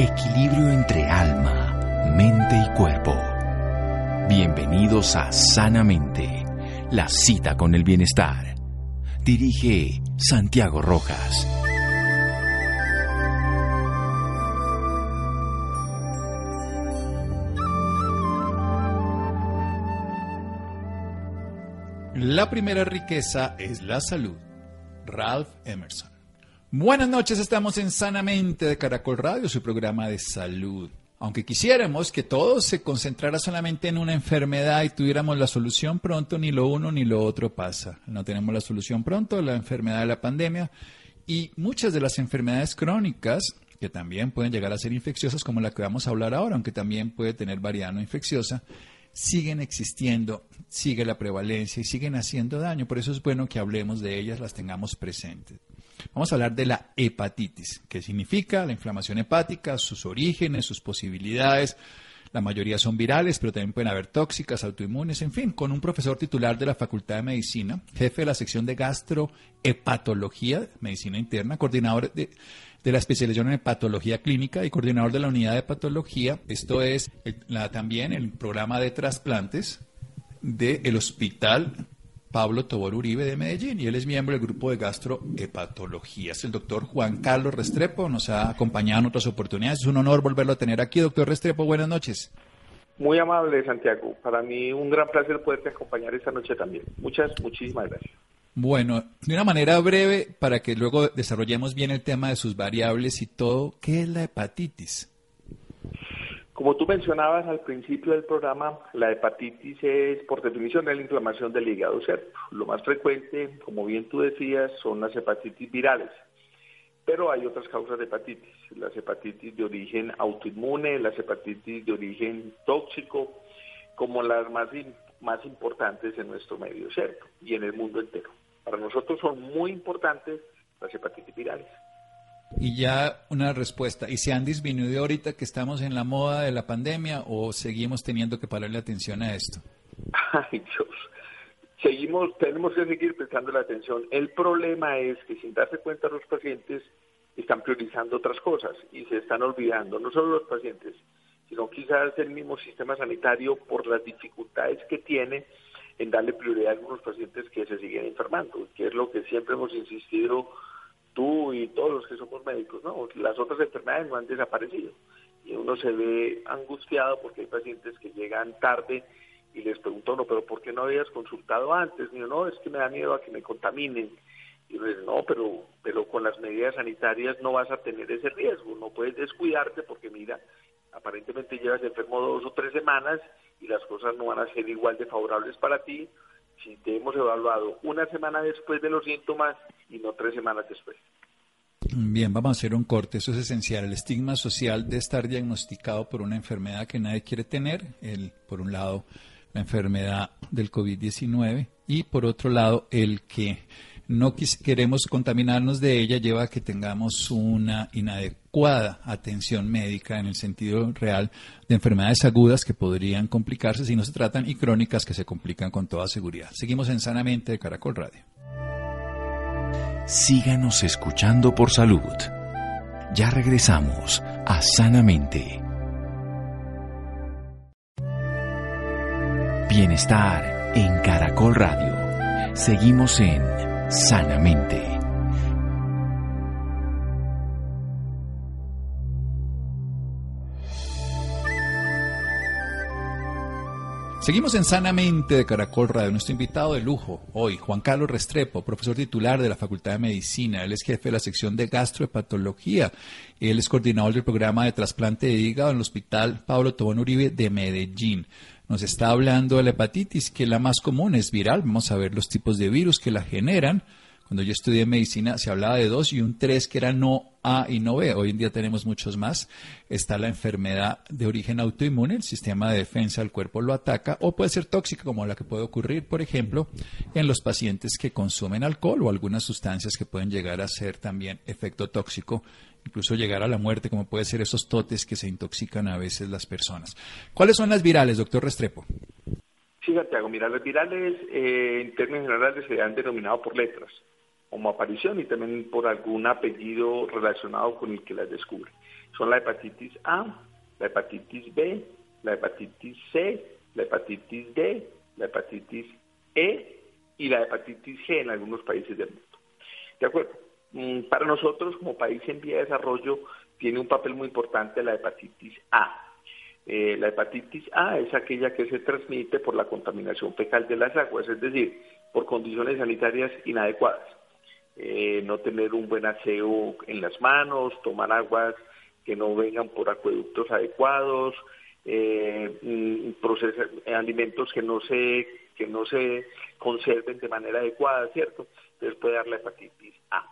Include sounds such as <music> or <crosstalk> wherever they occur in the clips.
Equilibrio entre alma, mente y cuerpo. Bienvenidos a Sanamente, la cita con el bienestar. Dirige Santiago Rojas. La primera riqueza es la salud. Ralph Emerson. Buenas noches, estamos en Sanamente de Caracol Radio, su programa de salud. Aunque quisiéramos que todo se concentrara solamente en una enfermedad y tuviéramos la solución pronto, ni lo uno ni lo otro pasa. No tenemos la solución pronto, la enfermedad de la pandemia y muchas de las enfermedades crónicas que también pueden llegar a ser infecciosas, como la que vamos a hablar ahora, aunque también puede tener variedad no infecciosa, siguen existiendo, sigue la prevalencia y siguen haciendo daño. Por eso es bueno que hablemos de ellas, las tengamos presentes. Vamos a hablar de la hepatitis, que significa la inflamación hepática, sus orígenes, sus posibilidades. La mayoría son virales, pero también pueden haber tóxicas, autoinmunes, en fin, con un profesor titular de la Facultad de Medicina, jefe de la sección de gastrohepatología, medicina interna, coordinador de, la especialización en hepatología clínica y coordinador de la unidad de hepatología. Esto es también el programa de trasplantes del Hospital Pablo Tobor Uribe de Medellín y él es miembro del grupo de gastrohepatología. Es el doctor Juan Carlos Restrepo, nos ha acompañado en otras oportunidades. Es un honor volverlo a tener aquí. Doctor Restrepo, buenas noches. Muy amable, Santiago. Para mí un gran placer poderte acompañar esta noche también. Muchas, muchísimas gracias. Bueno, de una manera breve, para que luego desarrollemos bien el tema de sus variables y todo, ¿qué es la hepatitis? Como tú mencionabas al principio del programa, la hepatitis es por definición la inflamación del hígado, ¿cierto? Lo más frecuente, como bien tú decías, son las hepatitis virales. Pero hay otras causas de hepatitis, las hepatitis de origen autoinmune, las hepatitis de origen tóxico, como las más, más importantes en nuestro medio, ¿cierto? Y en el mundo entero. Para nosotros son muy importantes las hepatitis virales. Y ya una respuesta. ¿Y se han disminuido ahorita que estamos en la moda de la pandemia o seguimos teniendo que pararle atención a esto? <laughs> Ay, Dios. Seguimos, tenemos que seguir prestando la atención. El problema es que sin darse cuenta los pacientes están priorizando otras cosas y se están olvidando, no solo los pacientes, sino quizás el mismo sistema sanitario por las dificultades que tiene en darle prioridad a algunos pacientes que se siguen enfermando, que es lo que siempre hemos insistido tú y todos los que somos médicos, ¿no? Las otras enfermedades no han desaparecido. Y uno se ve angustiado porque hay pacientes que llegan tarde y les pregunto, no, pero ¿por qué no habías consultado antes? Y yo, no, es que me da miedo a que me contaminen. Y yo no, pero, pero con las medidas sanitarias no vas a tener ese riesgo, no puedes descuidarte porque mira, aparentemente llevas enfermo dos o tres semanas y las cosas no van a ser igual de favorables para ti si te hemos evaluado una semana después de los síntomas y no tres semanas después. Bien, vamos a hacer un corte, eso es esencial. El estigma social de estar diagnosticado por una enfermedad que nadie quiere tener, el, por un lado la enfermedad del COVID-19 y por otro lado el que no queremos contaminarnos de ella lleva a que tengamos una inadecuada atención médica en el sentido real de enfermedades agudas que podrían complicarse si no se tratan y crónicas que se complican con toda seguridad. Seguimos en Sanamente de Caracol Radio. Síganos escuchando por salud. Ya regresamos a Sanamente. Bienestar en Caracol Radio. Seguimos en sanamente. Seguimos en Sanamente de Caracol Radio. Nuestro invitado de lujo hoy, Juan Carlos Restrepo, profesor titular de la Facultad de Medicina. Él es jefe de la sección de gastrohepatología. Él es coordinador del programa de trasplante de hígado en el Hospital Pablo Tobón Uribe de Medellín. Nos está hablando de la hepatitis, que la más común es viral. Vamos a ver los tipos de virus que la generan. Cuando yo estudié medicina se hablaba de dos y un tres que era no A y no B. Hoy en día tenemos muchos más. Está la enfermedad de origen autoinmune, el sistema de defensa del cuerpo lo ataca, o puede ser tóxica, como la que puede ocurrir, por ejemplo, en los pacientes que consumen alcohol o algunas sustancias que pueden llegar a ser también efecto tóxico incluso llegar a la muerte, como puede ser esos totes que se intoxican a veces las personas. ¿Cuáles son las virales, doctor Restrepo? Sí, Santiago, mira, las virales eh, en términos generales se han denominado por letras. Como aparición y también por algún apellido relacionado con el que las descubre. Son la hepatitis A, la hepatitis B, la hepatitis C, la hepatitis D, la hepatitis E y la hepatitis G en algunos países del mundo. ¿De acuerdo? Mm, para nosotros, como país en vía de desarrollo, tiene un papel muy importante la hepatitis A. Eh, la hepatitis A es aquella que se transmite por la contaminación fecal de las aguas, es decir, por condiciones sanitarias inadecuadas. Eh, no tener un buen aseo en las manos, tomar aguas que no vengan por acueductos adecuados, eh, mm, alimentos que no se que no se conserven de manera adecuada, ¿cierto? Entonces puede dar la hepatitis A.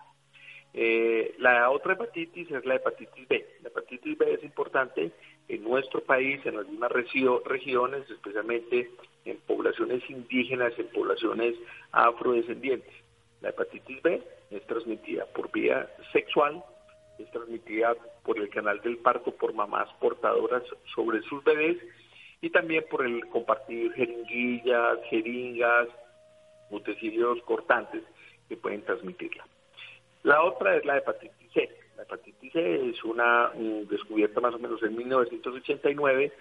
Eh, la otra hepatitis es la hepatitis B. La hepatitis B es importante en nuestro país, en algunas regiones, especialmente en poblaciones indígenas, en poblaciones afrodescendientes. La hepatitis B es transmitida por vía sexual, es transmitida por el canal del parto por mamás portadoras sobre sus bebés y también por el compartir jeringuillas, jeringas, utensilios cortantes que pueden transmitirla. La otra es la hepatitis C. La hepatitis C es una mm, descubierta más o menos en 1989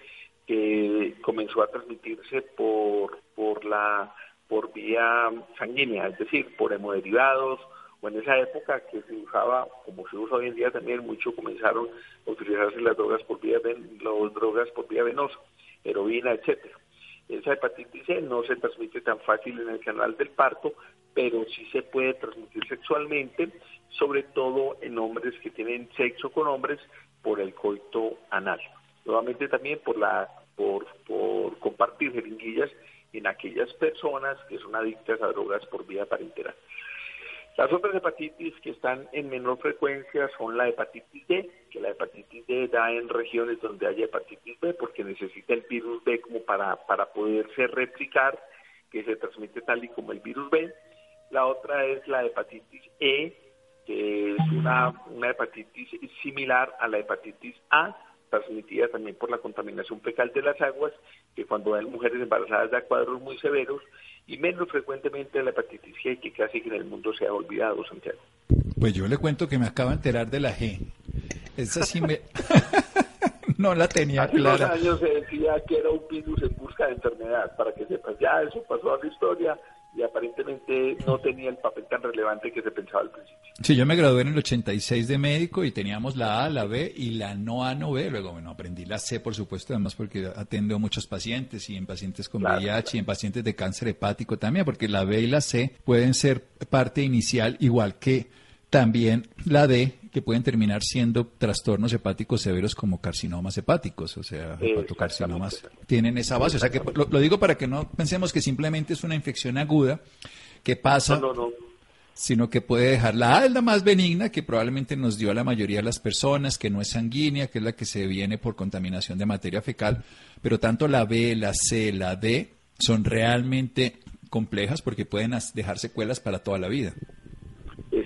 que comenzó a transmitirse por, por, la, por vía sanguínea, es decir, por hemoderivados, o en esa época que se usaba, como se usa hoy en día también mucho, comenzaron a utilizarse las drogas por vía, las drogas por vía venosa heroína, etcétera. Esa hepatitis C no se transmite tan fácil en el canal del parto, pero sí se puede transmitir sexualmente, sobre todo en hombres que tienen sexo con hombres por el coito anal. Nuevamente también por la por, por compartir jeringuillas en aquellas personas que son adictas a drogas por vía parenteral. Las otras hepatitis que están en menor frecuencia son la hepatitis D, que la hepatitis D da en regiones donde hay hepatitis B porque necesita el virus B como para, para poderse replicar, que se transmite tal y como el virus B. La otra es la hepatitis E, que es una, una hepatitis similar a la hepatitis A, transmitida también por la contaminación fecal de las aguas, que cuando hay mujeres embarazadas da cuadros muy severos y menos frecuentemente la hepatitis G, que casi que en el mundo se ha olvidado, Santiago. Pues yo le cuento que me acabo de enterar de la G. Esa sí me... <laughs> no la tenía Hace clara. Hace años se decía que era un virus en busca de enfermedad, para que sepas, ya eso pasó a la historia, y aparentemente no tenía el papel tan relevante que se pensaba al principio. Sí, yo me gradué en el 86 de médico y teníamos la A, la B y la no A, no B. Luego, bueno, aprendí la C, por supuesto, además porque atendo a muchos pacientes y en pacientes con VIH y en pacientes de cáncer hepático también, porque la B y la C pueden ser parte inicial igual que también la D, que pueden terminar siendo trastornos hepáticos severos como carcinomas hepáticos, o sea, hepatocarcinomas, tienen esa base. O sea, que lo, digo para que no pensemos que simplemente es una infección aguda que pasa, sino que puede dejar la A, la más benigna, que probablemente nos dio a la mayoría de las personas, que no es sanguínea, que es la que se viene por contaminación de materia fecal, pero tanto la B, la C, la D son realmente complejas porque pueden dejar secuelas para toda la vida.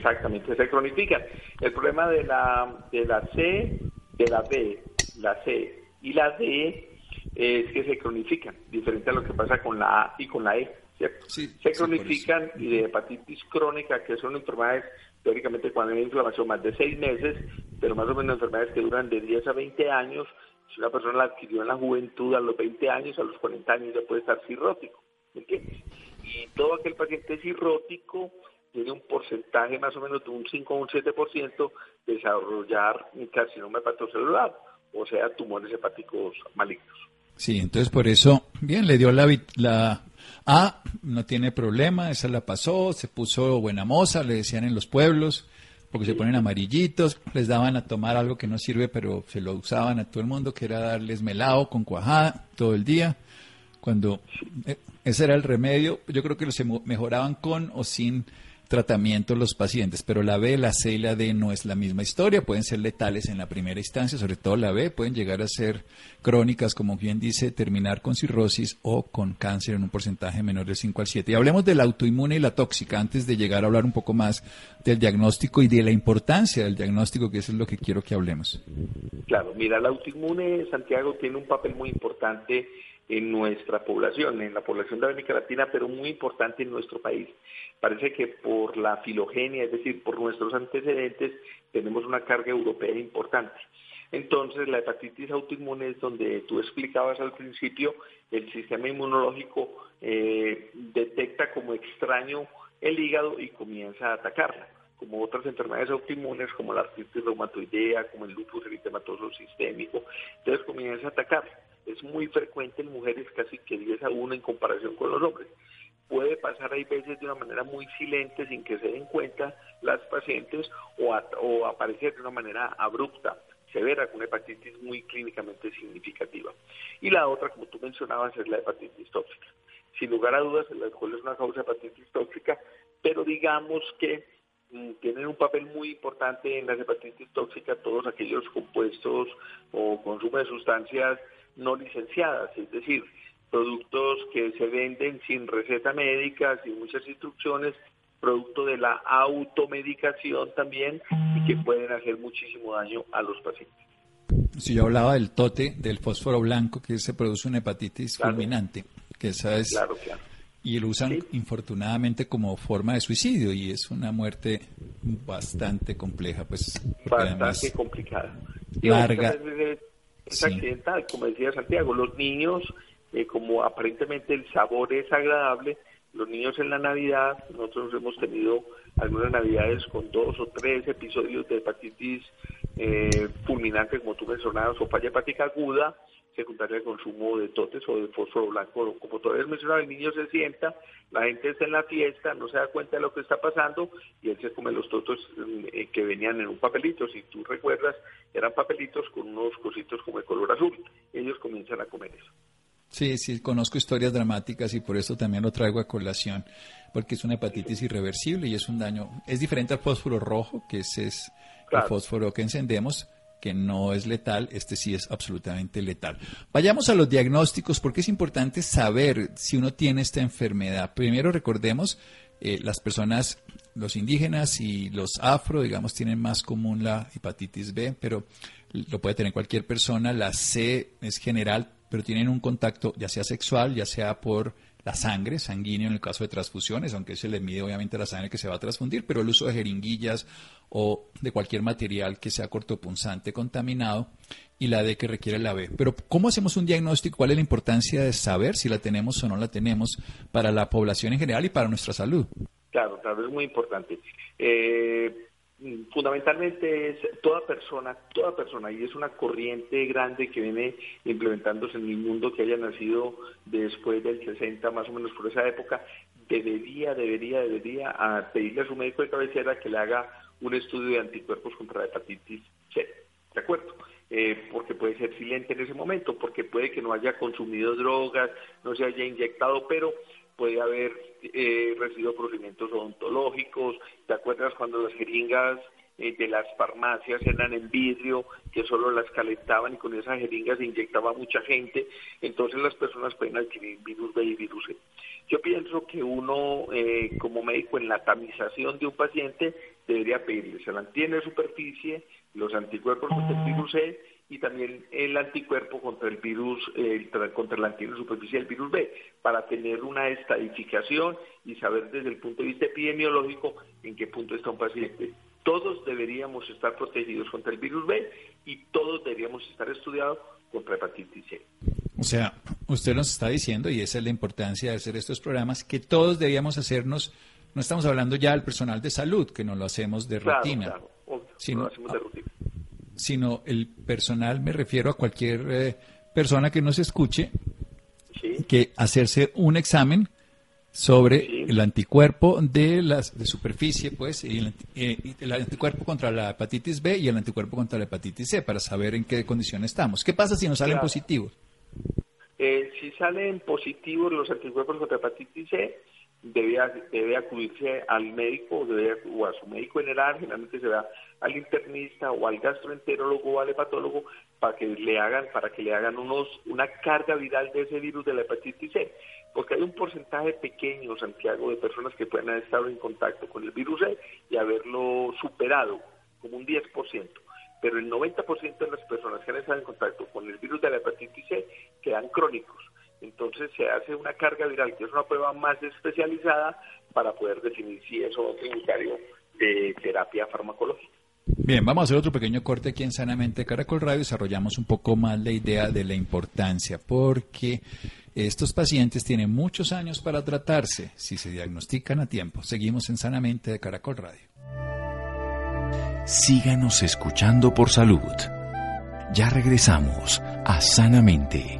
Exactamente, se cronifican. El problema de la, de la C, de la B, la C y la D es que se cronifican, diferente a lo que pasa con la A y con la E, ¿cierto? se cronifican y de hepatitis crónica, que son enfermedades, teóricamente cuando hay inflamación más de seis meses, pero más o menos enfermedades que duran de 10 a 20 años, si una persona la adquirió en la juventud a los 20 años, a los 40 años ya puede estar cirrótico, ¿me entiendes? Y todo aquel paciente cirrótico tiene un porcentaje más o menos de un 5 o un 7% de desarrollar un carcinoma hepatocelular, o sea, tumores hepáticos malignos. Sí, entonces por eso, bien, le dio la, la A, no tiene problema, esa la pasó, se puso buena moza, le decían en los pueblos, porque se ponen amarillitos, les daban a tomar algo que no sirve, pero se lo usaban a todo el mundo, que era darles melado con cuajada todo el día, cuando eh, ese era el remedio, yo creo que los mejoraban con o sin tratamiento los pacientes, pero la B, la C y la D no es la misma historia, pueden ser letales en la primera instancia, sobre todo la B, pueden llegar a ser crónicas, como bien dice, terminar con cirrosis o con cáncer en un porcentaje menor del 5 al 7. Y hablemos de la autoinmune y la tóxica antes de llegar a hablar un poco más del diagnóstico y de la importancia del diagnóstico, que eso es lo que quiero que hablemos. Claro, mira, la autoinmune, Santiago, tiene un papel muy importante en nuestra población, en la población de América Latina, pero muy importante en nuestro país. Parece que por la filogenia, es decir, por nuestros antecedentes, tenemos una carga europea importante. Entonces, la hepatitis autoinmune es donde tú explicabas al principio, el sistema inmunológico eh, detecta como extraño el hígado y comienza a atacarla como otras enfermedades autoinmunes como la artritis reumatoidea, como el lupus eritematoso sistémico, entonces comienza a atacar. Es muy frecuente en mujeres, casi que 10 a 1 en comparación con los hombres. Puede pasar hay veces de una manera muy silente, sin que se den cuenta las pacientes, o, o aparecer de una manera abrupta severa, con una hepatitis muy clínicamente significativa. Y la otra, como tú mencionabas, es la hepatitis tóxica. Sin lugar a dudas, el alcohol es una causa de hepatitis tóxica, pero digamos que Mm, tienen un papel muy importante en las hepatitis tóxicas todos aquellos compuestos o consumo de sustancias no licenciadas, es decir, productos que se venden sin receta médica, sin muchas instrucciones, producto de la automedicación también y que pueden hacer muchísimo daño a los pacientes. Si yo hablaba del tote, del fósforo blanco, que se produce una hepatitis fulminante, que esa es claro, claro y lo usan infortunadamente como forma de suicidio y es una muerte bastante compleja, pues bastante complicada. Larga. Es, accidental, como decía Santiago, los niños, eh, como aparentemente el sabor es agradable, los niños en la Navidad, nosotros hemos tenido algunas Navidades con dos o tres episodios de hepatitis eh, fulminante, como tú mencionabas, o falla hepática aguda, secundaria de consumo de totes o de fósforo blanco. Como todavía mencionaba, el niño se sienta, la gente está en la fiesta, no se da cuenta de lo que está pasando y él se come los totos eh, que venían en un papelito. Si tú recuerdas, eran papelitos con unos cositos como de color azul. Ellos comienzan a comer eso. Sí, sí, conozco historias dramáticas y por eso también lo traigo a colación, porque es una hepatitis irreversible y es un daño, es diferente al fósforo rojo, que ese es el fósforo que encendemos, que no es letal, este sí es absolutamente letal. Vayamos a los diagnósticos porque es importante saber si uno tiene esta enfermedad. Primero recordemos, eh, las personas, los indígenas y los afro, digamos, tienen más común la hepatitis B, pero lo puede tener cualquier persona. La C es general, pero tienen un contacto ya sea sexual, ya sea por la sangre, sanguíneo en el caso de transfusiones, aunque se le mide obviamente la sangre que se va a transfundir, pero el uso de jeringuillas o de cualquier material que sea cortopunzante contaminado y la D que requiere la B. Pero ¿cómo hacemos un diagnóstico? ¿Cuál es la importancia de saber si la tenemos o no la tenemos para la población en general y para nuestra salud? Claro, claro, es muy importante. Eh, fundamentalmente es toda persona, toda persona, y es una corriente grande que viene implementándose en el mundo que haya nacido después del 60, más o menos por esa época, debería, debería, debería pedirle a su médico de cabecera que le haga un estudio de anticuerpos contra la hepatitis C, ¿de acuerdo? Eh, porque puede ser silente en ese momento, porque puede que no haya consumido drogas, no se haya inyectado, pero puede haber eh, recibido procedimientos odontológicos. ¿Te acuerdas cuando las jeringas eh, de las farmacias eran en vidrio, que solo las calentaban y con esas jeringas se inyectaba mucha gente? Entonces las personas pueden adquirir virus B y virus C. Yo pienso que uno, eh, como médico, en la tamización de un paciente, debería pedirle, se mantiene superficie, los anticuerpos contra el virus C y también el anticuerpo contra el virus, contra la antígeno superficial virus B, para tener una estadificación y saber desde el punto de vista epidemiológico en qué punto está un paciente. Todos deberíamos estar protegidos contra el virus B y todos deberíamos estar estudiados contra hepatitis C. O sea, usted nos está diciendo, y esa es la importancia de hacer estos programas, que todos deberíamos hacernos, no estamos hablando ya del personal de salud, que no lo hacemos de rutina, sino, lo hacemos de rutina sino el personal, me refiero a cualquier eh, persona que nos escuche, que hacerse un examen sobre el anticuerpo de las de superficie, pues, y el, eh, el, anticuerpo contra la hepatitis B y el anticuerpo contra la hepatitis C, para saber en qué condición estamos. ¿Qué pasa si nos salen positivos? Eh, si salen positivos los anticuerpos contra hepatitis C, debe, debe acudirse al médico o a su médico general, generalmente se da al internista o al gastroenterólogo o al hepatólogo para que le hagan para que le hagan unos una carga viral de ese virus de la hepatitis C, porque hay un porcentaje pequeño, Santiago, de personas que pueden haber estado en contacto con el virus C y haberlo superado, como un 10%, pero el 90% de las personas que han estado en contacto con el virus de la hepatitis C quedan crónicos entonces se hace una carga viral, que es una prueba más especializada para poder definir si eso es un de terapia farmacológica. Bien, vamos a hacer otro pequeño corte aquí en Sanamente Caracol Radio. Desarrollamos un poco más la idea de la importancia, porque estos pacientes tienen muchos años para tratarse si se diagnostican a tiempo. Seguimos en Sanamente de Caracol Radio. Síganos escuchando por salud. Ya regresamos a Sanamente.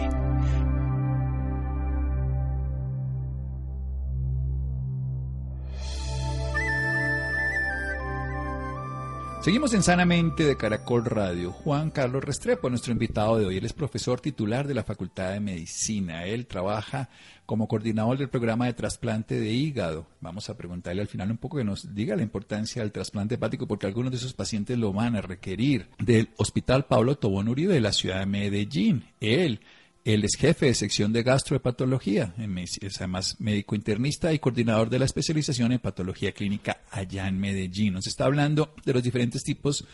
Seguimos en Sanamente de Caracol Radio. Juan Carlos Restrepo, nuestro invitado de hoy. Él es profesor titular de la Facultad de Medicina. Él trabaja como coordinador del programa de trasplante de hígado. Vamos a preguntarle al final un poco que nos diga la importancia del trasplante hepático, porque algunos de esos pacientes lo van a requerir. Del Hospital Pablo Tobón Uribe de la ciudad de Medellín. Él él es jefe de sección de gastrohepatología, es además médico internista y coordinador de la especialización en patología clínica allá en Medellín. Nos está hablando de los diferentes tipos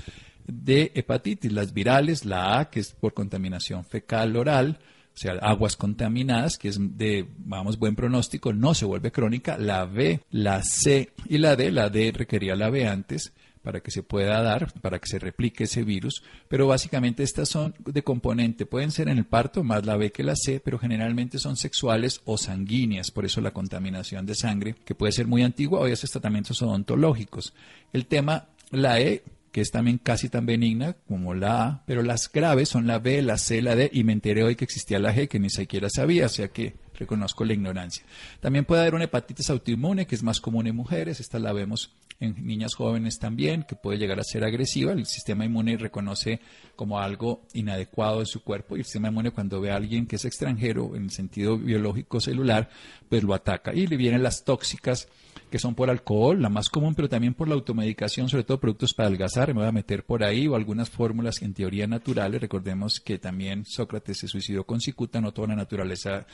de hepatitis, las virales, la A, que es por contaminación fecal oral, o sea, aguas contaminadas, que es de, vamos, buen pronóstico, no se vuelve crónica, la B, la C y la D, la D requería la B antes, para que se pueda dar, para que se replique ese virus, pero básicamente estas son de componente, pueden ser en el parto más la B que la C, pero generalmente son sexuales o sanguíneas, por eso la contaminación de sangre, que puede ser muy antigua, o esos tratamientos odontológicos. El tema, la E, que es también casi tan benigna como la A, pero las graves son la B, la C, la D, y me enteré hoy que existía la G, que ni siquiera sabía, o sea que reconozco la ignorancia. También puede haber una hepatitis autoinmune, que es más común en mujeres, esta la vemos en niñas jóvenes también, que puede llegar a ser agresiva. El sistema inmune reconoce como algo inadecuado en su cuerpo y el sistema inmune cuando ve a alguien que es extranjero en el sentido biológico celular, pues lo ataca. Y le vienen las tóxicas que son por alcohol, la más común, pero también por la automedicación, sobre todo productos para adelgazar, me voy a meter por ahí, o algunas fórmulas en teoría naturales. Recordemos que también Sócrates se suicidó con cicuta, no toda la naturaleza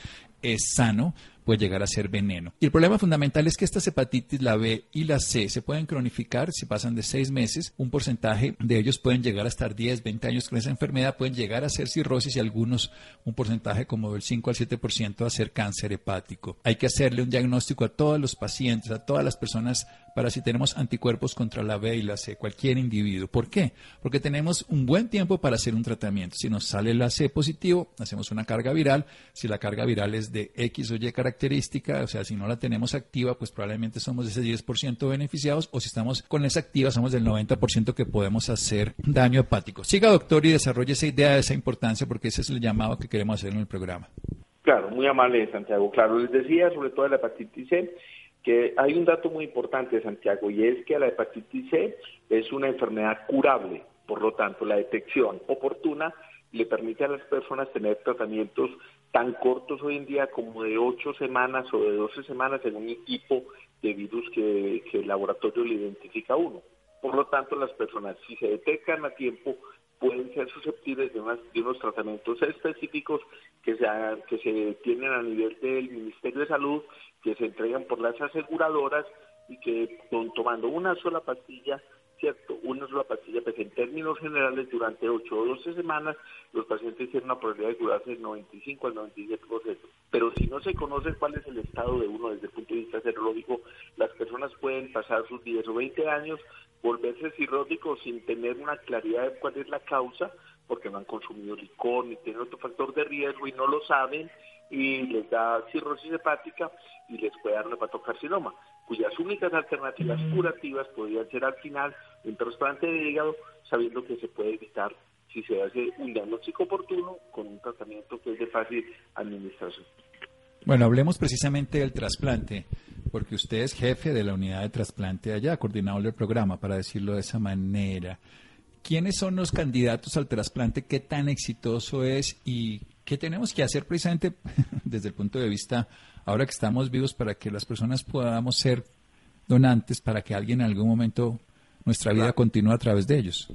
es sano, puede llegar a ser veneno. Y el problema fundamental es que estas hepatitis, la B y la C, se pueden cronificar si pasan de seis meses. Un porcentaje de ellos pueden llegar a estar 10, 20 años con esa enfermedad, pueden llegar a ser cirrosis y algunos, un porcentaje como del 5 al 7% a ser cáncer hepático. Hay que hacerle un diagnóstico a todos los pacientes, a todas las personas para si tenemos anticuerpos contra la B y la C, cualquier individuo. ¿Por qué? Porque tenemos un buen tiempo para hacer un tratamiento. Si nos sale la C positivo, hacemos una carga viral. Si la carga viral es de X o Y característica, o sea, si no la tenemos activa, pues probablemente somos de ese 10% beneficiados, o si estamos con esa activa, somos del 90% que podemos hacer daño hepático. Siga, doctor, y desarrolle esa idea de esa importancia, porque ese es el llamado que queremos hacer en el programa. Claro, muy amable, Santiago. Claro, les decía sobre todo la hepatitis C que hay un dato muy importante, Santiago, y es que la hepatitis C es una enfermedad curable, por lo tanto, la detección oportuna le permite a las personas tener tratamientos tan cortos hoy en día como de 8 semanas o de 12 semanas en un equipo de virus que, el laboratorio le identifica a uno. Por lo tanto, las personas, si se detectan a tiempo, pueden ser susceptibles de, de unos tratamientos específicos que se, que se tienen a nivel del Ministerio de Salud que se entregan por las aseguradoras y que tomando una sola pastilla, ¿cierto? Una sola pastilla, pues en términos generales durante 8 o 12 semanas los pacientes tienen una probabilidad de curarse del 95 al 97%. Pero si no se conoce cuál es el estado de uno desde el punto de vista serológico, las personas pueden pasar sus 10 o 20 años, volverse cirróticos sin tener una claridad de cuál es la causa, porque no han consumido licor ni tienen otro factor de riesgo y no lo saben y les da cirrosis hepática y les puede dar un hepatocarcinoma, cuyas únicas alternativas mm. curativas podrían ser al final un trasplante de hígado, sabiendo que se puede evitar si se hace un diagnóstico oportuno con un tratamiento que es de fácil administración. Bueno, hablemos precisamente del trasplante, porque usted es jefe de la unidad de trasplante allá, coordinador del programa, para decirlo de esa manera. ¿Quiénes son los candidatos al trasplante? ¿Qué tan exitoso es? ¿Y qué tenemos que hacer precisamente <laughs> desde el punto de vista ahora que estamos vivos para que las personas podamos ser donantes, para que alguien en algún momento nuestra vida continúe a través de ellos?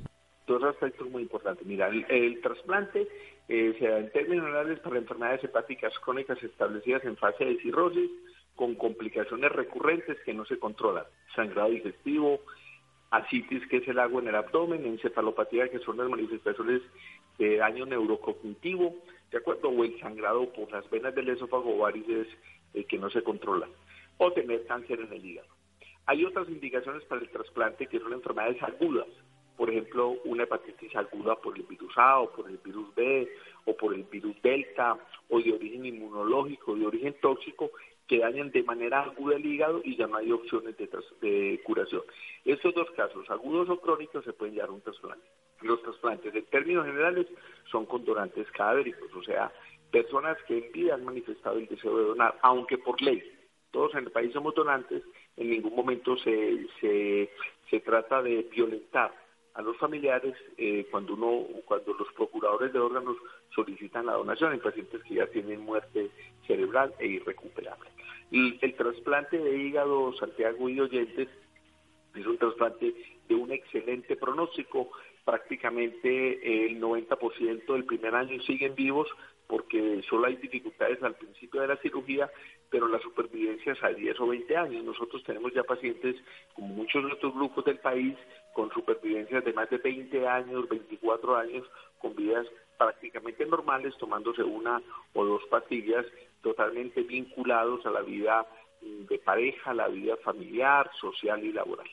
Dos aspectos muy importantes. Mira, el, trasplante eh, se da en términos generales para enfermedades hepáticas crónicas establecidas en fase de cirrosis, con complicaciones recurrentes que no se controlan, sangrado digestivo, asitis, que es el agua en el abdomen, encefalopatía, que son las manifestaciones de daño neurocognitivo, ¿de acuerdo? O el sangrado por las venas del esófago o varices eh, que no se controlan, o tener cáncer en el hígado. Hay otras indicaciones para el trasplante que son enfermedades agudas, por ejemplo, una hepatitis aguda por el virus A o por el virus B o por el virus Delta o de origen inmunológico, de origen tóxico, que dañan de manera aguda el hígado y ya no hay opciones de, de curación. Estos dos casos, agudos o crónicos, se pueden llevar un trasplante. Los trasplantes, en términos generales, son con donantes cadávéricos, o sea, personas que en vida han manifestado el deseo de donar, aunque por ley, todos en el país somos donantes, en ningún momento se, se, se trata de violentar a los familiares eh, cuando uno cuando los procuradores de órganos solicitan la donación en pacientes que ya tienen muerte cerebral e irrecuperable. Y el trasplante de hígado Santiago y oyentes es un trasplante de un excelente pronóstico, prácticamente el 90% del primer año siguen vivos porque solo hay dificultades al principio de la cirugía, pero la supervivencia es a 10 o 20 años. Nosotros tenemos ya pacientes, como muchos de otros grupos del país, con supervivencias de más de 20 años, 24 años, con vidas prácticamente normales, tomándose una o dos pastillas, totalmente vinculados a la vida mm, de pareja, la vida familiar, social y laboral.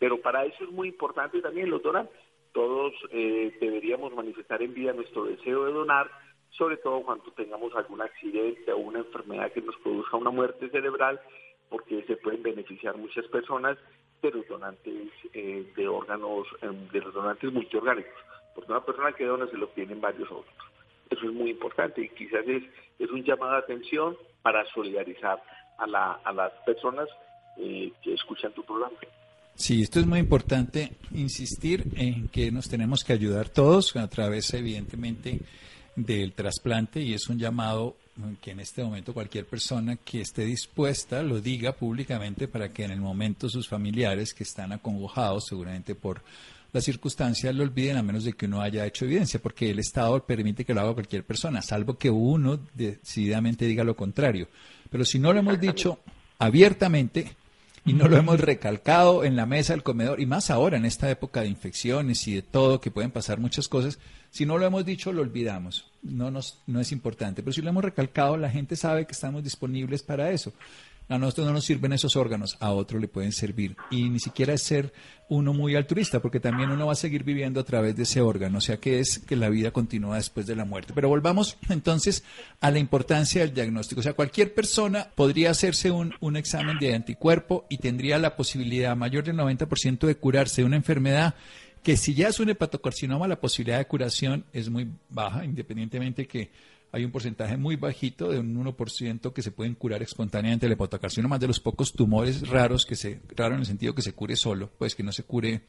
Pero para eso es muy importante también los donantes. Todos eh, deberíamos manifestar en vida nuestro deseo de donar, sobre todo cuando tengamos algún accidente o una enfermedad que nos produzca una muerte cerebral, porque se pueden beneficiar muchas personas de los donantes eh, de órganos, em, de los donantes multiorgánicos, porque una persona que dona se lo tienen varios otros. Eso es muy importante y quizás es, es un llamado de atención para solidarizar a, la, a las personas eh, que escuchan tu programa. Sí, esto es muy importante, insistir en que nos tenemos que ayudar todos a través, evidentemente, del trasplante y es un llamado que en este momento cualquier persona que esté dispuesta lo diga públicamente para que en el momento sus familiares que están acongojados seguramente por las circunstancias lo olviden a menos de que uno haya hecho evidencia, porque el Estado permite que lo haga cualquier persona, salvo que uno decididamente diga lo contrario. Pero si no lo hemos dicho abiertamente, y no lo hemos recalcado en la mesa del comedor, y más ahora en esta época de infecciones y de todo, que pueden pasar muchas cosas, si no lo hemos dicho, lo olvidamos, no, nos, no es importante, pero si lo hemos recalcado, la gente sabe que estamos disponibles para eso. A nosotros no nos sirven esos órganos, a otro le pueden servir. Y ni siquiera es ser uno muy altruista, porque también uno va a seguir viviendo a través de ese órgano, o sea que es que la vida continúa después de la muerte. Pero volvamos entonces a la importancia del diagnóstico. O sea, cualquier persona podría hacerse un, un examen de anticuerpo y tendría la posibilidad mayor del 90% de curarse de una enfermedad que si ya es un hepatocarcinoma, la posibilidad de curación es muy baja, independientemente que hay un porcentaje muy bajito de un 1% que se pueden curar espontáneamente. El hepatocarcinoma, de los pocos tumores raros que se, raro en el sentido que se cure solo, pues que no se cure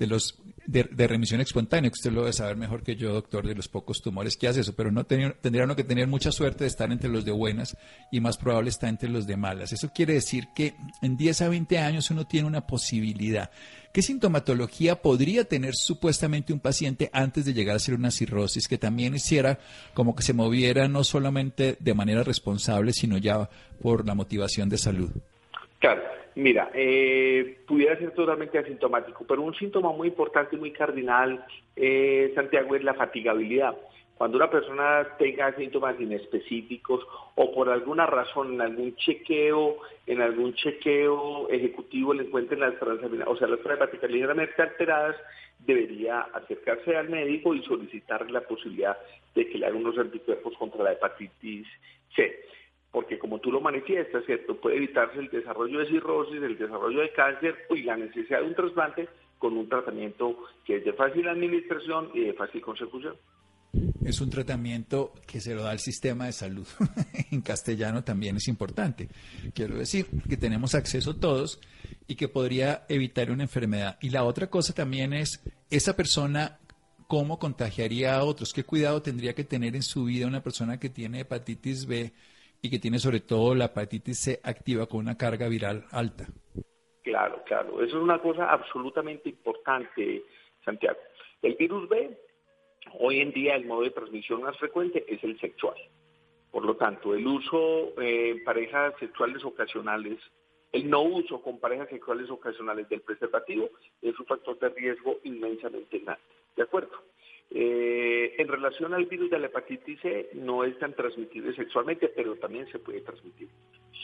de los de, remisión espontánea, que usted lo debe saber mejor que yo, doctor, de los pocos tumores que hace eso, pero no tendría uno que tener mucha suerte de estar entre los de buenas y más probable está entre los de malas. Eso quiere decir que en 10 a 20 años uno tiene una posibilidad. ¿Qué sintomatología podría tener supuestamente un paciente antes de llegar a ser una cirrosis que también hiciera como que se moviera no solamente de manera responsable, sino ya por la motivación de salud? Claro, mira, eh, pudiera ser totalmente asintomático, pero un síntoma muy importante y muy cardinal, eh, Santiago, es la fatigabilidad. Cuando una persona tenga síntomas inespecíficos o por alguna razón en algún chequeo, en algún chequeo ejecutivo le encuentren las o sea, las pruebas ligeramente alteradas, debería acercarse al médico y solicitar la posibilidad de que le hagan unos anticuerpos contra la hepatitis C porque como tú lo manifiestas, ¿cierto? Puede evitarse el desarrollo de cirrosis, el desarrollo de cáncer y la necesidad de un trasplante con un tratamiento que es de fácil administración y de fácil consecución. Es un tratamiento que se lo da el sistema de salud. <laughs> en castellano también es importante. Quiero decir que tenemos acceso todos y que podría evitar una enfermedad. Y la otra cosa también es esa persona cómo contagiaría a otros, qué cuidado tendría que tener en su vida una persona que tiene hepatitis B y que tiene sobre todo la hepatitis C activa con una carga viral alta. Claro, claro, eso es una cosa absolutamente importante, Santiago. El virus B, hoy en día el modo de transmisión más frecuente es el sexual. Por lo tanto, el uso en eh, parejas sexuales ocasionales, el no uso con parejas sexuales ocasionales del preservativo es un factor de riesgo inmensamente grande. ¿De acuerdo? Eh, en relación al virus de la hepatitis C, no es tan transmitible sexualmente, pero también se puede transmitir.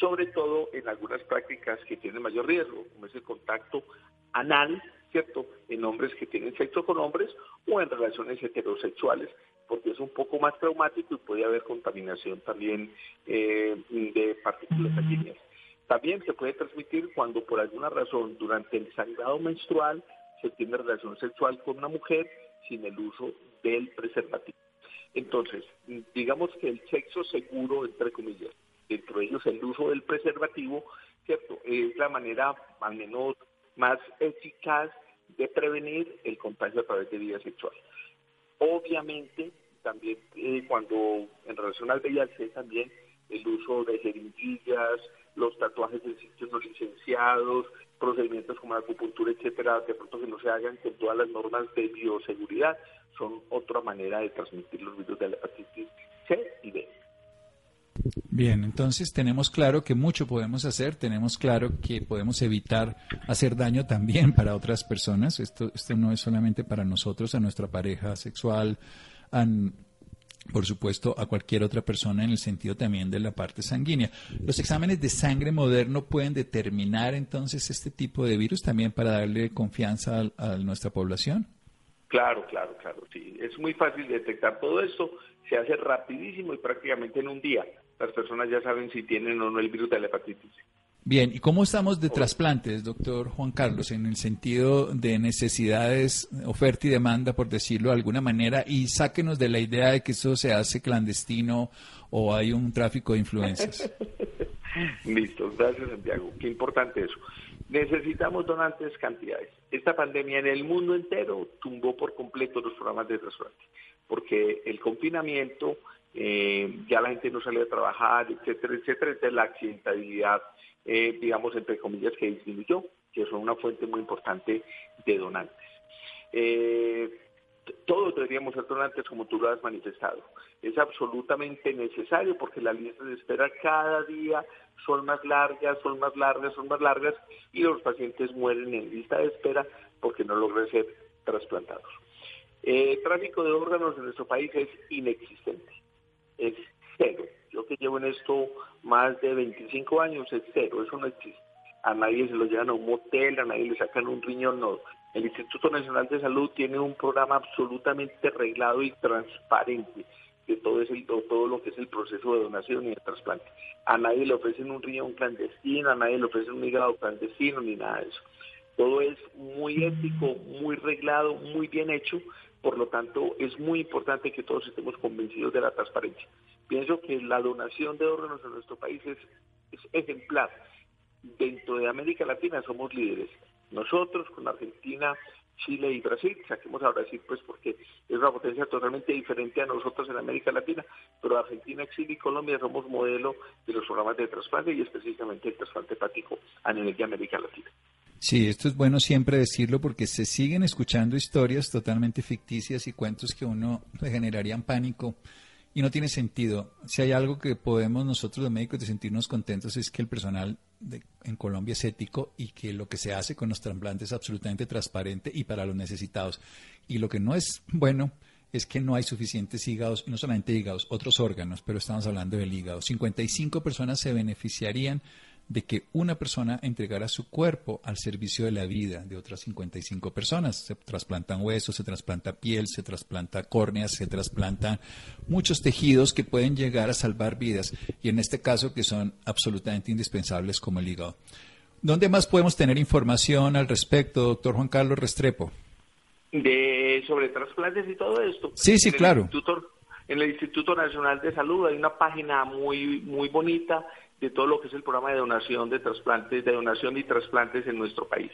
Sobre todo en algunas prácticas que tienen mayor riesgo, como es el contacto anal, ¿cierto? En hombres que tienen sexo con hombres o en relaciones heterosexuales, porque es un poco más traumático y puede haber contaminación también eh, de partículas sanguíneas. También se puede transmitir cuando por alguna razón durante el sangrado menstrual se tiene relación sexual con una mujer sin el uso del preservativo. Entonces, digamos que el sexo seguro, entre comillas, dentro de ellos el uso del preservativo, ¿cierto? Es la manera al menos más eficaz de prevenir el contagio a través de vida sexual. Obviamente, también eh, cuando en relación al VIH, también el uso de jeringuillas, los tatuajes en sitios no licenciados, procedimientos como la acupuntura, etcétera, de pronto que no se hagan con todas las normas de bioseguridad, son otra manera de transmitir los virus de la hepatitis C y B. Bien, entonces tenemos claro que mucho podemos hacer, tenemos claro que podemos evitar hacer daño también para otras personas. Esto, esto no es solamente para nosotros, a nuestra pareja sexual, a, por supuesto, a cualquier otra persona en el sentido también de la parte sanguínea. Los exámenes de sangre moderno pueden determinar entonces este tipo de virus también para darle confianza a, nuestra población. Claro, claro, claro, sí. Es muy fácil detectar todo esto, se hace rapidísimo y prácticamente en un día las personas ya saben si tienen o no el virus de la hepatitis. Bien, ¿y cómo estamos de trasplantes, doctor Juan Carlos, en el sentido de necesidades, oferta y demanda, por decirlo de alguna manera? Y sáquenos de la idea de que eso se hace clandestino o hay un tráfico de influencias. <laughs> Listo, gracias Santiago. Qué importante eso. Necesitamos donantes cantidades. Esta pandemia en el mundo entero tumbó por completo los programas de trasplante, porque el confinamiento, eh, ya la gente no salió a trabajar, etcétera, etcétera, entonces la accidentabilidad eh, digamos, entre comillas, que disminuyó, que son una fuente muy importante de donantes. Eh, todos deberíamos ser donantes como tú lo has manifestado. Es absolutamente necesario porque las listas de espera cada día son más largas, son más largas, son más largas y los pacientes mueren en lista de espera porque no logran ser trasplantados. El eh, tráfico de órganos en nuestro país es inexistente, es cero. Yo que llevo en esto más de 25 años es cero, eso no existe. A nadie se lo llevan a un motel, a nadie le sacan un riñón, no. El Instituto Nacional de Salud tiene un programa absolutamente reglado y transparente de todo, ese, todo lo que es el proceso de donación y de trasplante. A nadie le ofrecen un riñón clandestino, a nadie le ofrecen un hígado clandestino, ni nada de eso. Todo es muy ético, muy reglado, muy bien hecho, por lo tanto es muy importante que todos estemos convencidos de la transparencia. Pienso que la donación de órganos en nuestro país es, ejemplar. Dentro de América Latina somos líderes. Nosotros con Argentina, Chile y Brasil, saquemos a Brasil pues porque es una potencia totalmente diferente a nosotros en América Latina, pero Argentina, Chile y Colombia somos modelo de los programas de trasplante y específicamente el trasplante hepático a nivel de América Latina. Sí, esto es bueno siempre decirlo porque se siguen escuchando historias totalmente ficticias y cuentos que uno le generarían pánico y no tiene sentido. Si hay algo que podemos nosotros los médicos de sentirnos contentos es que el personal en Colombia es ético y que lo que se hace con los trasplantes es absolutamente transparente y para los necesitados. Y lo que no es bueno es que no hay suficientes hígados, no solamente hígados, otros órganos, pero estamos hablando del hígado. 55 personas se beneficiarían de que una persona entregara su cuerpo al servicio de la vida de otras 55 personas. Se trasplantan huesos, se trasplanta piel, se trasplanta córneas, se trasplantan muchos tejidos que pueden llegar a salvar vidas y en este caso que son absolutamente indispensables como el hígado. ¿Dónde más podemos tener información al respecto, doctor Juan Carlos Restrepo? De, sobre trasplantes y todo esto. Sí, sí, claro. en el Instituto Nacional de Salud hay una página muy, muy bonita de todo lo que es el programa de donación de trasplantes, de donación y trasplantes en nuestro país.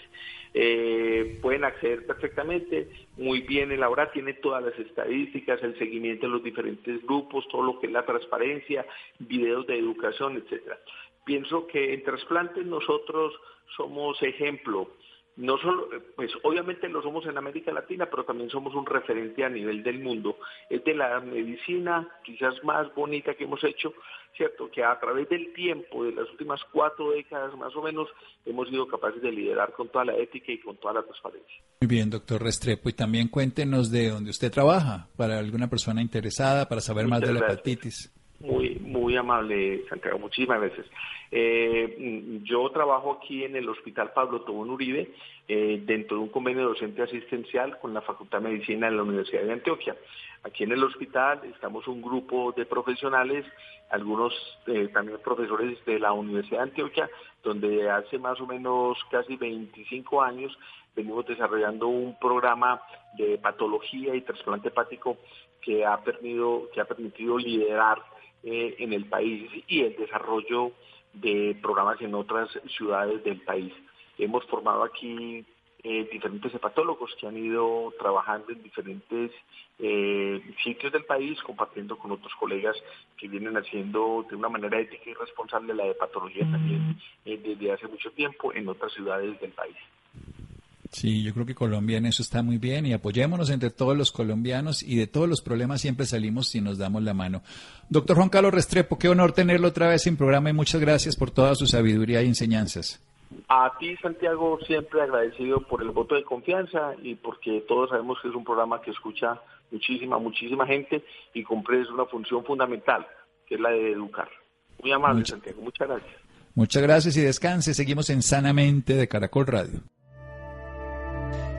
Eh, pueden acceder perfectamente, muy bien elaborada, tiene todas las estadísticas, el seguimiento de los diferentes grupos, todo lo que es la transparencia, videos de educación, etcétera. Pienso que en trasplantes nosotros somos ejemplo no solo, pues obviamente lo somos en América Latina, pero también somos un referente a nivel del mundo. Es de la medicina quizás más bonita que hemos hecho, ¿cierto? Que a través del tiempo, de las últimas cuatro décadas más o menos, hemos sido capaces de liderar con toda la ética y con toda la transparencia. Muy bien, doctor Restrepo, y también cuéntenos de dónde usted trabaja, para alguna persona interesada, para saber más de la hepatitis. Muy, muy amable, Santiago, muchísimas veces. Eh, yo trabajo aquí en el Hospital Pablo Tobón Uribe, eh, dentro de un convenio docente asistencial con la Facultad de Medicina de la Universidad de Antioquia. Aquí en el hospital estamos un grupo de profesionales, algunos eh, también profesores de la Universidad de Antioquia, donde hace más o menos casi 25 años venimos desarrollando un programa de patología y trasplante hepático que ha permitido, que ha permitido liderar eh, en el país y el desarrollo de programas en otras ciudades del país. Hemos formado aquí eh, diferentes hepatólogos que han ido trabajando en diferentes eh, sitios del país, compartiendo con otros colegas que vienen haciendo de una manera ética y responsable la hepatología también desde hace mucho tiempo en otras ciudades del país. Sí, yo creo que Colombia en eso está muy bien y apoyémonos entre todos los colombianos y de todos los problemas siempre salimos si nos damos la mano. Doctor Juan Carlos Restrepo, qué honor tenerlo otra vez en programa y muchas gracias por toda su sabiduría y enseñanzas. A ti, Santiago, siempre agradecido por el voto de confianza y porque todos sabemos que es un programa que escucha muchísima, muchísima gente y cumple una función fundamental, que es la de educar. Muy amable, Santiago. Muchas gracias. Muchas gracias y descanse. Seguimos en Sanamente de Caracol Radio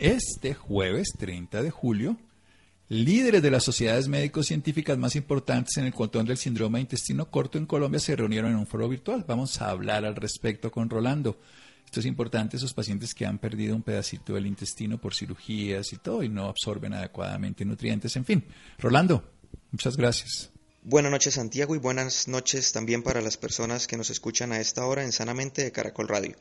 este jueves 30 de julio, líderes de las sociedades médico-científicas más importantes en el control del síndrome de intestino corto en Colombia se reunieron en un foro virtual. Vamos a hablar al respecto con Rolando. Esto es importante, esos pacientes que han perdido un pedacito del intestino por cirugías y todo y no absorben adecuadamente nutrientes, en fin. Rolando, muchas gracias. Buenas noches Santiago y buenas noches también para las personas que nos escuchan a esta hora en Sanamente de Caracol Radio.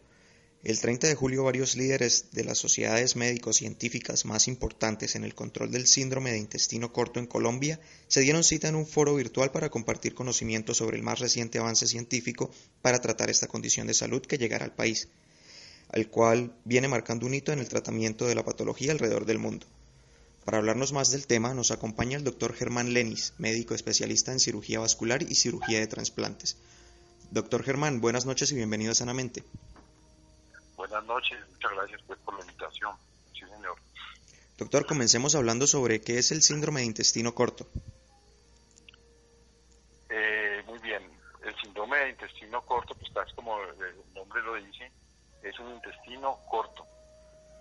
El 30 de julio varios líderes de las sociedades médico-científicas más importantes en el control del síndrome de intestino corto en Colombia se dieron cita en un foro virtual para compartir conocimientos sobre el más reciente avance científico para tratar esta condición de salud que llegará al país, al cual viene marcando un hito en el tratamiento de la patología alrededor del mundo. Para hablarnos más del tema nos acompaña el doctor Germán Lenis, médico especialista en cirugía vascular y cirugía de trasplantes. Doctor Germán, buenas noches y bienvenido Sanamente. Buenas noches, muchas gracias pues, por la invitación. Sí, señor. Doctor, comencemos hablando sobre qué es el síndrome de intestino corto. Eh, muy bien, el síndrome de intestino corto, pues tal como el nombre lo dice, es un intestino corto.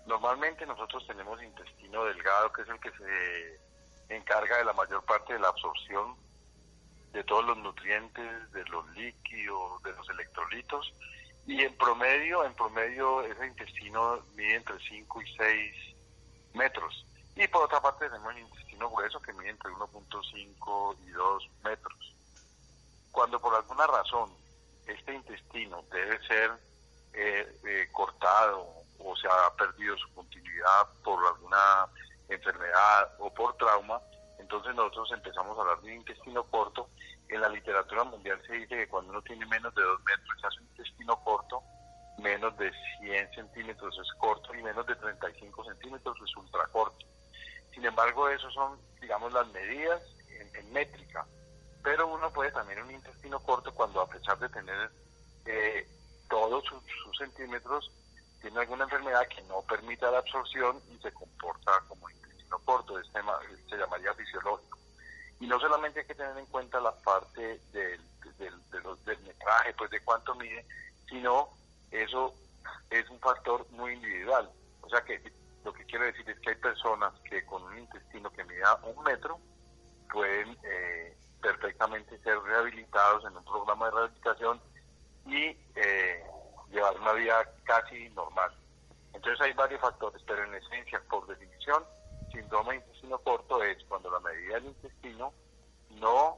Normalmente nosotros tenemos intestino delgado, que es el que se encarga de la mayor parte de la absorción de todos los nutrientes, de los líquidos, de los electrolitos, y en promedio, en promedio ese intestino mide entre 5 y 6 metros. Y por otra parte tenemos el intestino grueso que mide entre 1.5 y 2 metros. Cuando por alguna razón este intestino debe ser eh, eh, cortado o se ha perdido su continuidad por alguna enfermedad o por trauma, entonces nosotros empezamos a hablar de un intestino corto en la literatura mundial se dice que cuando uno tiene menos de 2 metros ya es un intestino corto, menos de 100 centímetros es corto y menos de 35 centímetros es ultra corto. Sin embargo, esos son, digamos, las medidas en, métrica. Pero uno puede también un intestino corto cuando a pesar de tener eh, todos sus, centímetros, tiene alguna enfermedad que no permita la absorción y se comporta como intestino corto, este, se llamaría fisiológico. Y no solamente hay que tener en cuenta la parte del, del, metraje, pues de cuánto mide, sino eso es un factor muy individual. O sea que lo que quiero decir es que hay personas que con un intestino que mida un metro pueden eh, perfectamente ser rehabilitados en un programa de rehabilitación y eh, llevar una vida casi normal. Entonces hay varios factores, pero en esencia, por definición, síndrome de intestino corto es cuando la medida del intestino no,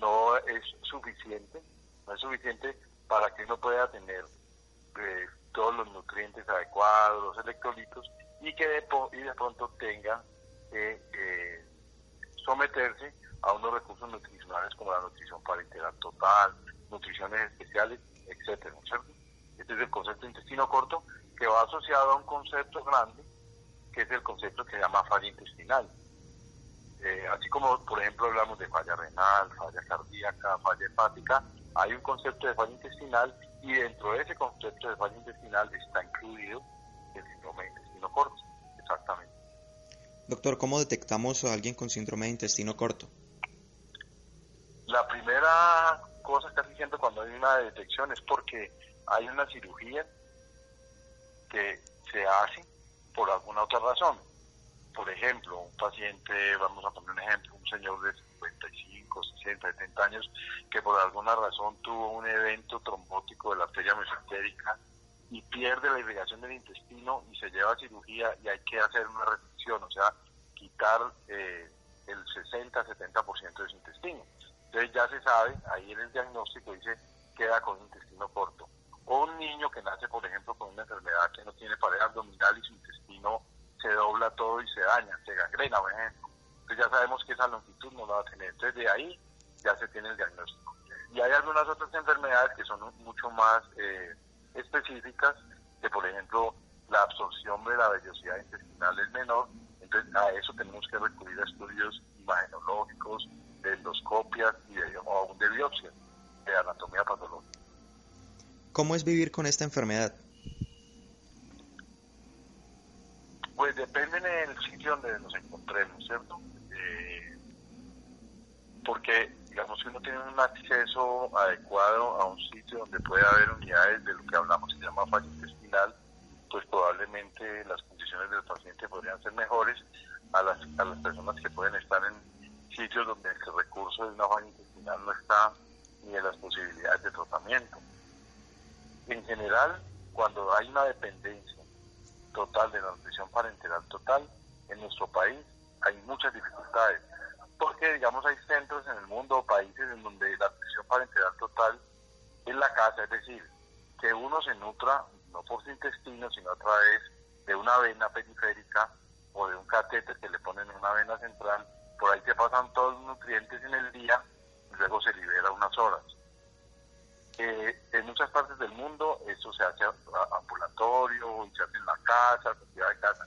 no es suficiente, no es suficiente para que uno pueda tener eh, todos los nutrientes adecuados, los electrolitos, y que de, y de pronto tenga que eh, someterse a unos recursos nutricionales como la nutrición parenteral total, nutriciones especiales, etcétera, ¿cierto? Este es el concepto de intestino corto que va asociado a un concepto grande, que es el concepto que se llama falla intestinal. Eh, así como, por ejemplo, hablamos de falla renal, falla cardíaca, falla hepática, hay un concepto de falla intestinal y dentro de ese concepto de falla intestinal está incluido el síndrome de intestino corto, exactamente. Doctor, ¿cómo detectamos a alguien con síndrome de intestino corto? La primera cosa que haciendo cuando hay una detección es porque hay una cirugía que se hace por alguna otra razón. Por ejemplo, un paciente, vamos a poner un ejemplo, un señor de 55, 60, 70 años que por alguna razón tuvo un evento trombótico de la arteria mesentérica y pierde la irrigación del intestino y se lleva a cirugía y hay que hacer una restricción, o sea, quitar eh, el 60-70% de su intestino. Entonces ya se sabe, ahí en el diagnóstico dice queda con intestino corto. O un niño que nace, por ejemplo, con una enfermedad que no tiene pared abdominal y su intestino se dobla todo y se daña, se gangrena, por ejemplo. Entonces ya sabemos que esa longitud no la va a tener. Entonces de ahí ya se tiene el diagnóstico. Y hay algunas otras enfermedades que son mucho más eh, específicas, que por ejemplo la absorción de la vellosidad intestinal es menor, entonces a eso tenemos que recurrir a estudios imagenológicos, de endoscopias y de, o aún de biopsia, de anatomía patológica. ¿Cómo es vivir con esta enfermedad? Pues depende del sitio donde nos encontremos, ¿cierto? Eh, porque, digamos, si uno tiene un acceso adecuado a un sitio donde puede haber unidades de lo que hablamos, se llama falla intestinal, pues probablemente las condiciones del paciente podrían ser mejores a las, a las personas que pueden estar en sitios donde el recurso de una falla intestinal no está ni en las posibilidades de tratamiento. En general, cuando hay una dependencia total de la nutrición parenteral total, en nuestro país hay muchas dificultades, porque digamos hay centros en el mundo o países en donde la nutrición parenteral total es la casa, es decir, que uno se nutra no por su intestino, sino a través de una vena periférica o de un catéter que le ponen en una vena central, por ahí se pasan todos los nutrientes en el día y luego se libera unas horas. Eh, en muchas partes del mundo eso se hace ambulatorio se hace en la casa, de casa.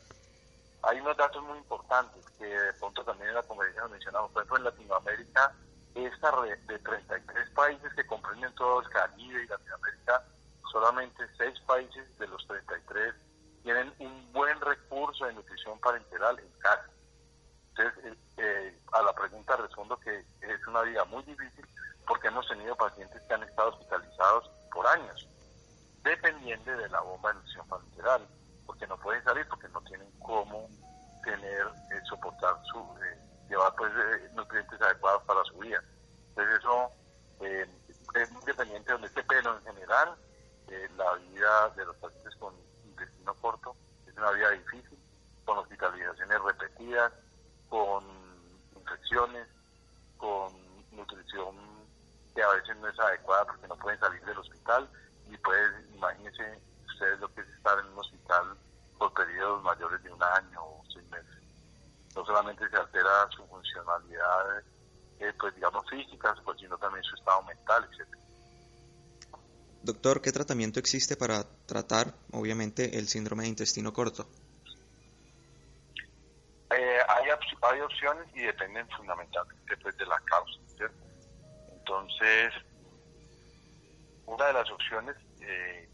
Hay unos datos muy importantes que de pronto también en la conferencia nos mencionamos. Por ejemplo, en Latinoamérica, esta red de 33 países que comprenden todo el Caribe y Latinoamérica, solamente 6 países de los 33 tienen un buen recurso de nutrición parenteral en casa. Entonces, eh, eh, a la pregunta respondo que es una vida muy difícil porque hemos tenido pacientes que han estado hospitalizados por años, dependiendo de la bomba de nutrición parenteral, porque no pueden salir porque no tienen cómo tener, eh, soportar su, eh, llevar pues eh, nutrientes adecuados para su vida. Entonces eso es muy dependiente de donde esté, pero en general la vida de los pacientes con intestino corto es una vida difícil, con hospitalizaciones repetidas, con infecciones, con nutrición que a veces no es adecuada porque no pueden salir del hospital y pues imagínense ustedes lo que es estar en un hospital por periodos mayores de un año o seis meses. No solamente se altera su funcionalidad, eh, pues digamos física, pues, sino también su estado mental, etc. Doctor, ¿qué tratamiento existe para tratar, obviamente, el síndrome de intestino corto? Eh, hay, y dependen fundamentalmente pues, de la causa, ¿cierto? Entonces, una de las opciones eh,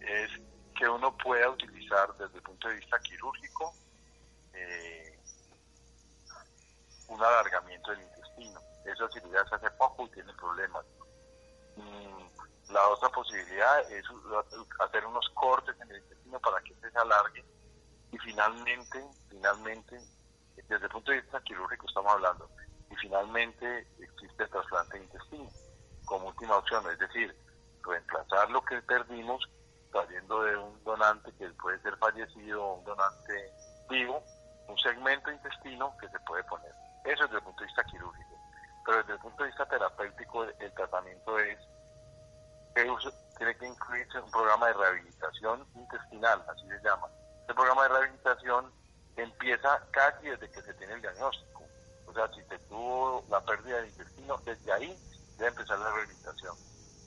es que uno pueda utilizar desde el punto de vista quirúrgico eh, un alargamiento del intestino. Esa cirugía se hace poco y tiene problemas. Mm, la otra posibilidad es hacer unos cortes en el intestino para que se alargue y finalmente, finalmente, desde el punto de vista quirúrgico estamos hablando, y finalmente existe el trasplante de intestino como última opción, es decir, reemplazar lo que perdimos saliendo de un donante que puede ser fallecido o un donante vivo, un segmento intestino que se puede poner. Eso desde el punto de vista quirúrgico. Pero desde el punto de vista terapéutico, el tratamiento es, tiene que incluirse un programa de rehabilitación intestinal, así se llama. Este programa de rehabilitación empieza casi desde que se tiene el diagnóstico. O sea, si se tuvo la pérdida de intestino, desde ahí debe empezar la rehabilitación.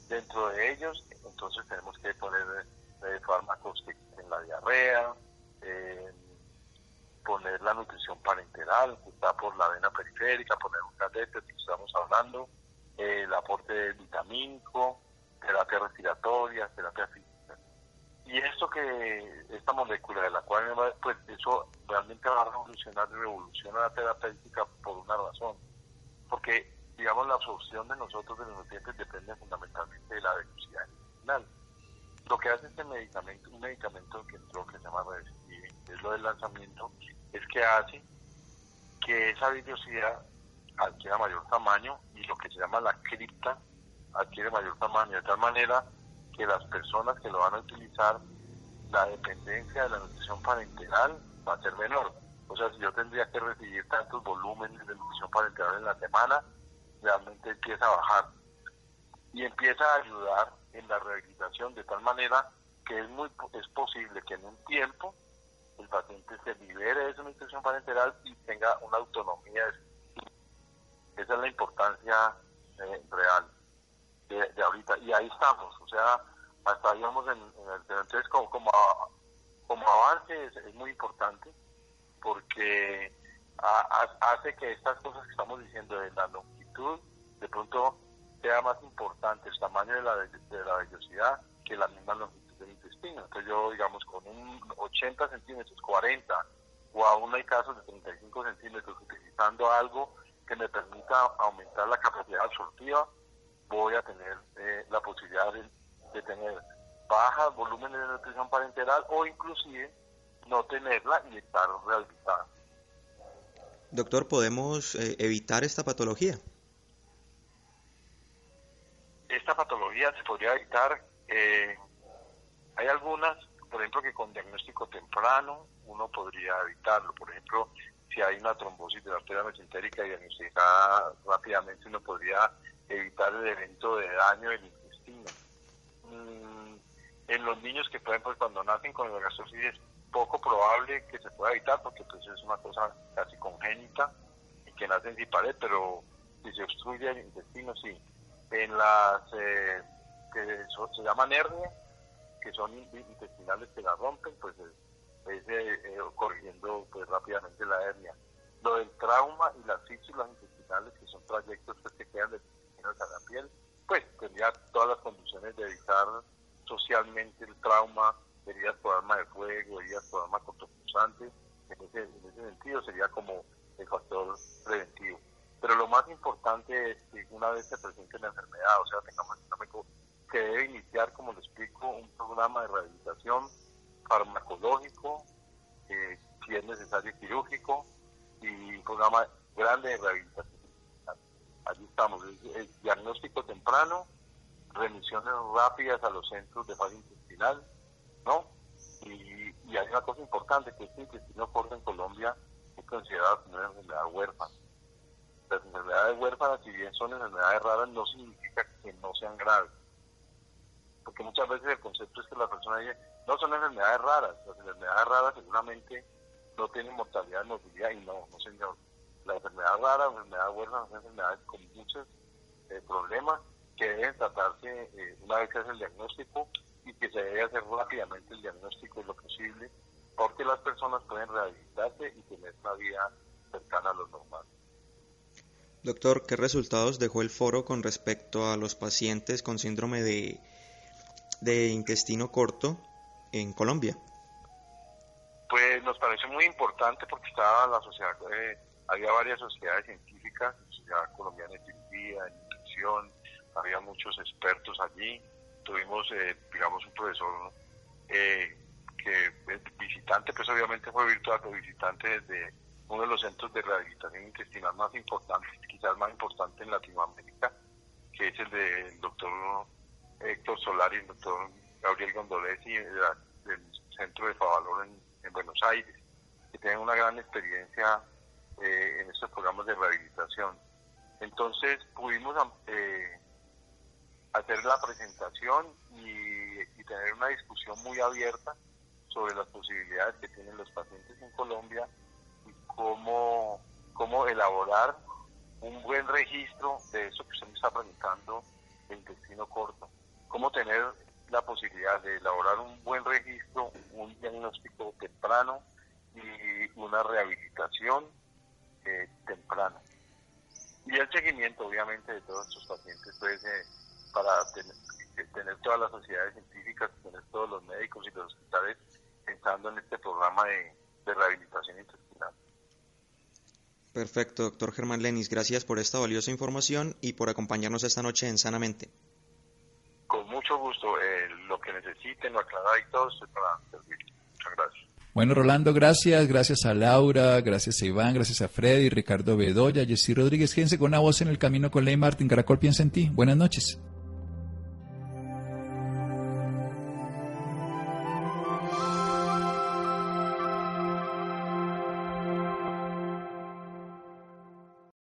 Dentro de ellos, entonces tenemos que poner eh, fármacos que en la diarrea, eh, poner la nutrición parenteral, que está por la vena periférica, poner un catéter, que estamos hablando, eh, el aporte vitamínico, terapia respiratoria, terapia física. Y esto que, esta molécula de la cual, pues eso realmente va a revolucionar revoluciona la terapéutica por una razón. Porque, digamos, la absorción de nosotros de los nutrientes depende fundamentalmente de la velocidad intestinal. Lo que hace este medicamento, un medicamento que entró que se llama que es lo del lanzamiento, es que hace que esa vellosidad adquiera mayor tamaño y lo que se llama la cripta adquiere mayor tamaño, de tal manera que las personas que lo van a utilizar, la dependencia de la nutrición parenteral va a ser menor. O sea, si yo tendría que recibir tantos volúmenes de nutrición parenteral en la semana, realmente empieza a bajar. Y empieza a ayudar en la rehabilitación de tal manera que es, muy, es posible que en un tiempo el paciente se libere de su nutrición parenteral y tenga una autonomía. Esa es la importancia eh, real de, ahorita. Y ahí estamos, o sea, hasta ahí vamos en, Entonces, como, como, avance es, muy importante porque hace que estas cosas que estamos diciendo de la longitud, de pronto sea más importante el tamaño de la, de la vellosidad que la misma longitud del intestino. Entonces yo, digamos, con un 80 centímetros, 40, o aún hay casos de 35 centímetros, utilizando algo que me permita aumentar la capacidad absortiva, voy a tener eh, la posibilidad de, tener bajas volúmenes de nutrición parenteral o inclusive no tenerla y estar rehabilitada. Doctor, ¿podemos eh, evitar esta patología? Esta patología se podría evitar eh, hay algunas, por ejemplo, que con diagnóstico temprano uno podría evitarlo. Por ejemplo, si hay una trombosis de la arteria mesentérica diagnosticada rápidamente, uno podría evitar el evento de daño del intestino. Mm, en los niños que pueden, pues cuando nacen con la gastrosis es poco probable que se pueda evitar porque pues es una cosa casi congénita y que nacen sin pared, pero si se obstruye el intestino, sí. En las eh, que se llaman hernias, que son intestinales que la rompen, pues es, eh, eh, corrigiendo pues rápidamente la hernia. Lo del trauma y las fístulas intestinales, que son trayectos pues, que quedan de pues tendría todas las condiciones de evitar socialmente el trauma, heridas por arma de fuego, heridas por arma cortopulsante, en ese, en ese sentido sería como el factor preventivo. Pero lo más importante es que una vez se presente la enfermedad, o sea, tengamos que debe iniciar, como le explico, un programa de rehabilitación farmacológico, eh, si es necesario quirúrgico, y un programa grande de rehabilitación. Allí estamos, el diagnóstico temprano, remisiones rápidas a los centros de fase intestinal, ¿no? Y, hay una cosa importante, que este intestino corto en Colombia es considerado como una enfermedad huérfana. Las enfermedades huérfanas, si bien son enfermedades raras, no significa que no sean graves porque muchas veces el concepto es que la persona dice, no son enfermedades raras, las enfermedades raras seguramente no tienen mortalidad y morbilidad y no, no señor. La enfermedad rara, la enfermedad huérfana son enfermedades con muchos eh, problemas que deben tratarse eh, una vez que hace el diagnóstico y que se debe hacer rápidamente el diagnóstico lo posible porque las personas pueden rehabilitarse y tener una vida cercana a lo normal. Doctor, ¿qué resultados dejó el foro con respecto a los pacientes con síndrome de de intestino corto en Colombia? Pues nos pareció muy importante porque estaba la sociedad, eh, había varias sociedades científicas, Sociedad Colombiana de Cirugía, de Nutrición, había muchos expertos allí. Tuvimos, eh, digamos, un profesor eh, que visitante, pues obviamente fue virtual, pero visitante desde uno de los centros de rehabilitación intestinal más importantes, quizás más importante en Latinoamérica, que es el del doctor Héctor Solari, el doctor Gabriel Gondolesi del Centro de Favalor en, Buenos Aires, que tienen una gran experiencia eh, en estos programas de rehabilitación. Entonces pudimos eh, hacer la presentación y, tener una discusión muy abierta sobre las posibilidades que tienen los pacientes en Colombia y cómo, cómo elaborar un buen registro de eso que usted me está preguntando de intestino corto. Cómo tener la posibilidad de elaborar un buen registro, un diagnóstico temprano y una rehabilitación eh, temprana. Y el seguimiento, obviamente, de todos estos pacientes, pues, eh, para tener, eh, tener, todas las sociedades científicas, tener todos los médicos y los hospitales pensando en este programa de, de rehabilitación intestinal. Perfecto, doctor Germán Lenis. Gracias por esta valiosa información y por acompañarnos esta noche en Sanamente. Con mucho gusto. Eh, lo que necesiten, lo aclarar y todo, estoy para servir. Muchas gracias. Bueno, Rolando, gracias. Gracias a Laura, gracias a Iván, gracias a Freddy, Ricardo Bedoya, Jessy Rodríguez. Quédense con una voz en el camino con Ley Martín. Caracol piensa en ti. Buenas noches.